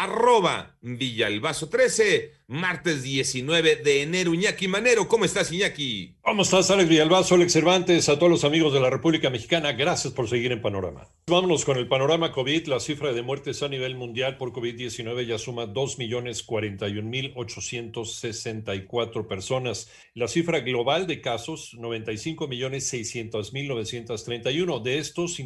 arroba Villalbazo 13, martes 19 de enero. Iñaki Manero, ¿cómo estás, Iñaki? ¿Cómo estás, Alex Villalbazo, Alex Cervantes, a todos los amigos de la República Mexicana? Gracias por seguir en Panorama. Vámonos con el panorama COVID. La cifra de muertes a nivel mundial por COVID-19 ya suma 2.041.864 personas. La cifra global de casos, 95.600.931. De estos,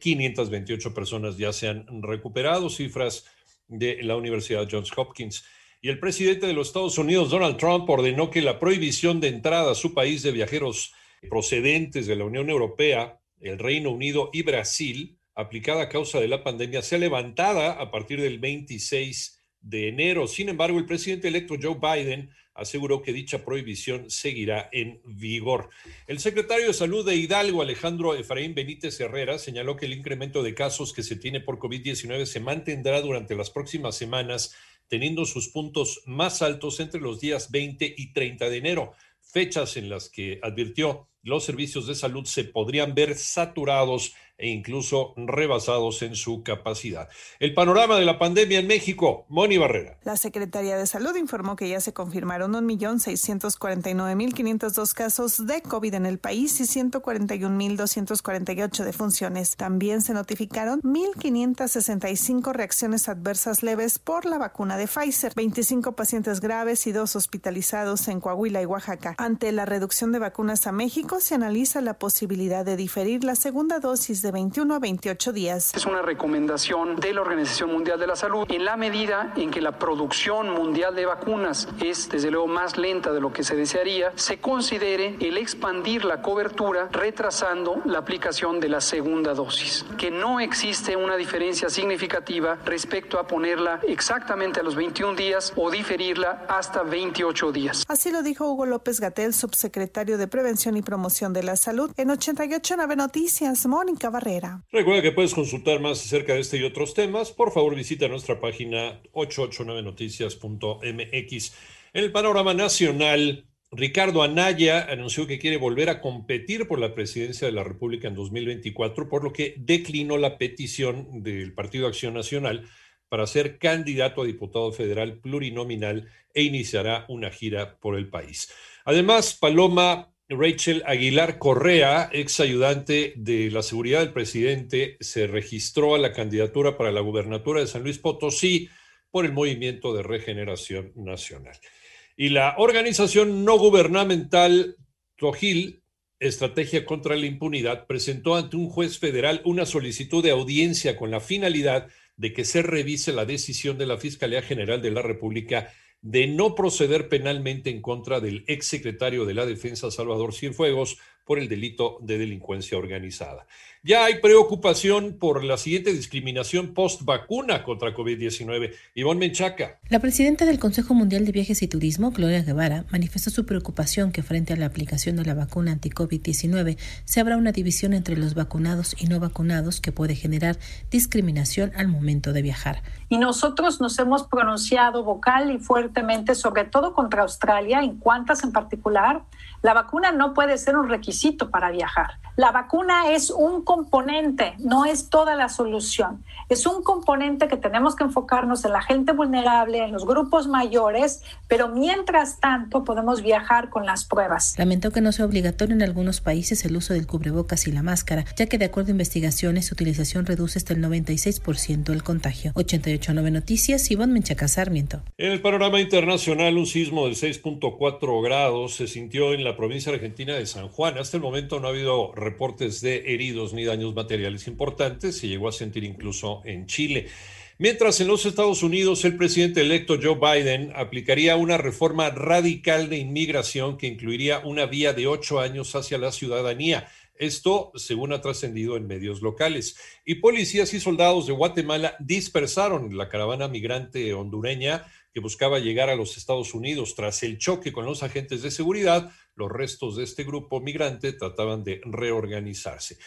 52.716.528 personas ya se han recuperado, cifras de la Universidad Johns Hopkins. Y el presidente de los Estados Unidos, Donald Trump, ordenó que la prohibición de entrada a su país de viajeros procedentes de la Unión Europea, el Reino Unido y Brasil, aplicada a causa de la pandemia, sea levantada a partir del 26 de enero. Sin embargo, el presidente electo Joe Biden aseguró que dicha prohibición seguirá en vigor. El secretario de Salud de Hidalgo, Alejandro Efraín Benítez Herrera, señaló que el incremento de casos que se tiene por COVID-19 se mantendrá durante las próximas semanas, teniendo sus puntos más altos entre los días 20 y 30 de enero, fechas en las que advirtió los servicios de salud se podrían ver saturados e incluso rebasados en su capacidad. El panorama de la pandemia en México, Moni Barrera. La Secretaría de Salud informó que ya se confirmaron 1.649.502 casos de COVID en el país y 141.248 defunciones. También se notificaron 1.565 reacciones adversas leves por la vacuna de Pfizer, 25 pacientes graves y dos hospitalizados en Coahuila y Oaxaca. Ante la reducción de vacunas a México, se analiza la posibilidad de diferir la segunda dosis de 21 a 28 días. Es una recomendación de la Organización Mundial de la Salud en la medida en que la producción mundial de vacunas es desde luego más lenta de lo que se desearía, se considere el expandir la cobertura retrasando la aplicación de la segunda dosis, que no existe una diferencia significativa respecto a ponerla exactamente a los 21 días o diferirla hasta 28 días. Así lo dijo Hugo López Gatel, subsecretario de Prevención y Promoción de la Salud, en 889 Noticias, Mónica Recuerda que puedes consultar más acerca de este y otros temas. Por favor, visita nuestra página 889noticias.mx. En el panorama nacional, Ricardo Anaya anunció que quiere volver a competir por la presidencia de la República en 2024, por lo que declinó la petición del Partido Acción Nacional para ser candidato a diputado federal plurinominal e iniciará una gira por el país. Además, Paloma Rachel Aguilar Correa, ex ayudante de la seguridad del presidente, se registró a la candidatura para la gubernatura de San Luis Potosí por el Movimiento de Regeneración Nacional. Y la organización no gubernamental Tojil, Estrategia contra la Impunidad, presentó ante un juez federal una solicitud de audiencia con la finalidad de que se revise la decisión de la Fiscalía General de la República de no proceder penalmente en contra del exsecretario de la Defensa Salvador Cienfuegos por el delito de delincuencia organizada. Ya hay preocupación por la siguiente discriminación post vacuna contra COVID-19. Ivonne Menchaca. La presidenta del Consejo Mundial de Viajes y Turismo, Gloria Guevara, manifestó su preocupación que frente a la aplicación de la vacuna anti-COVID-19 se abra una división entre los vacunados y no vacunados que puede generar discriminación al momento de viajar. Y nosotros nos hemos pronunciado vocal y fuertemente, sobre todo contra Australia, en cuantas en particular, la vacuna no puede ser un requisito para viajar. La vacuna es un componente, no es toda la solución. Es un componente que tenemos que enfocarnos en la gente vulnerable, en los grupos mayores, pero mientras tanto podemos viajar con las pruebas. Lamentó que no sea obligatorio en algunos países el uso del cubrebocas y la máscara, ya que de acuerdo a investigaciones su utilización reduce hasta el 96% el contagio. 889 Noticias, Ivonne Menchaca Sarmiento. En el panorama internacional, un sismo de 6.4 grados se sintió en la provincia argentina de San Juan. Hasta el momento no ha habido reportes de heridos ni daños materiales importantes. Se llegó a sentir incluso en Chile. Mientras en los Estados Unidos el presidente electo Joe Biden aplicaría una reforma radical de inmigración que incluiría una vía de ocho años hacia la ciudadanía. Esto, según ha trascendido en medios locales. Y policías y soldados de Guatemala dispersaron la caravana migrante hondureña que buscaba llegar a los Estados Unidos. Tras el choque con los agentes de seguridad, los restos de este grupo migrante trataban de reorganizarse.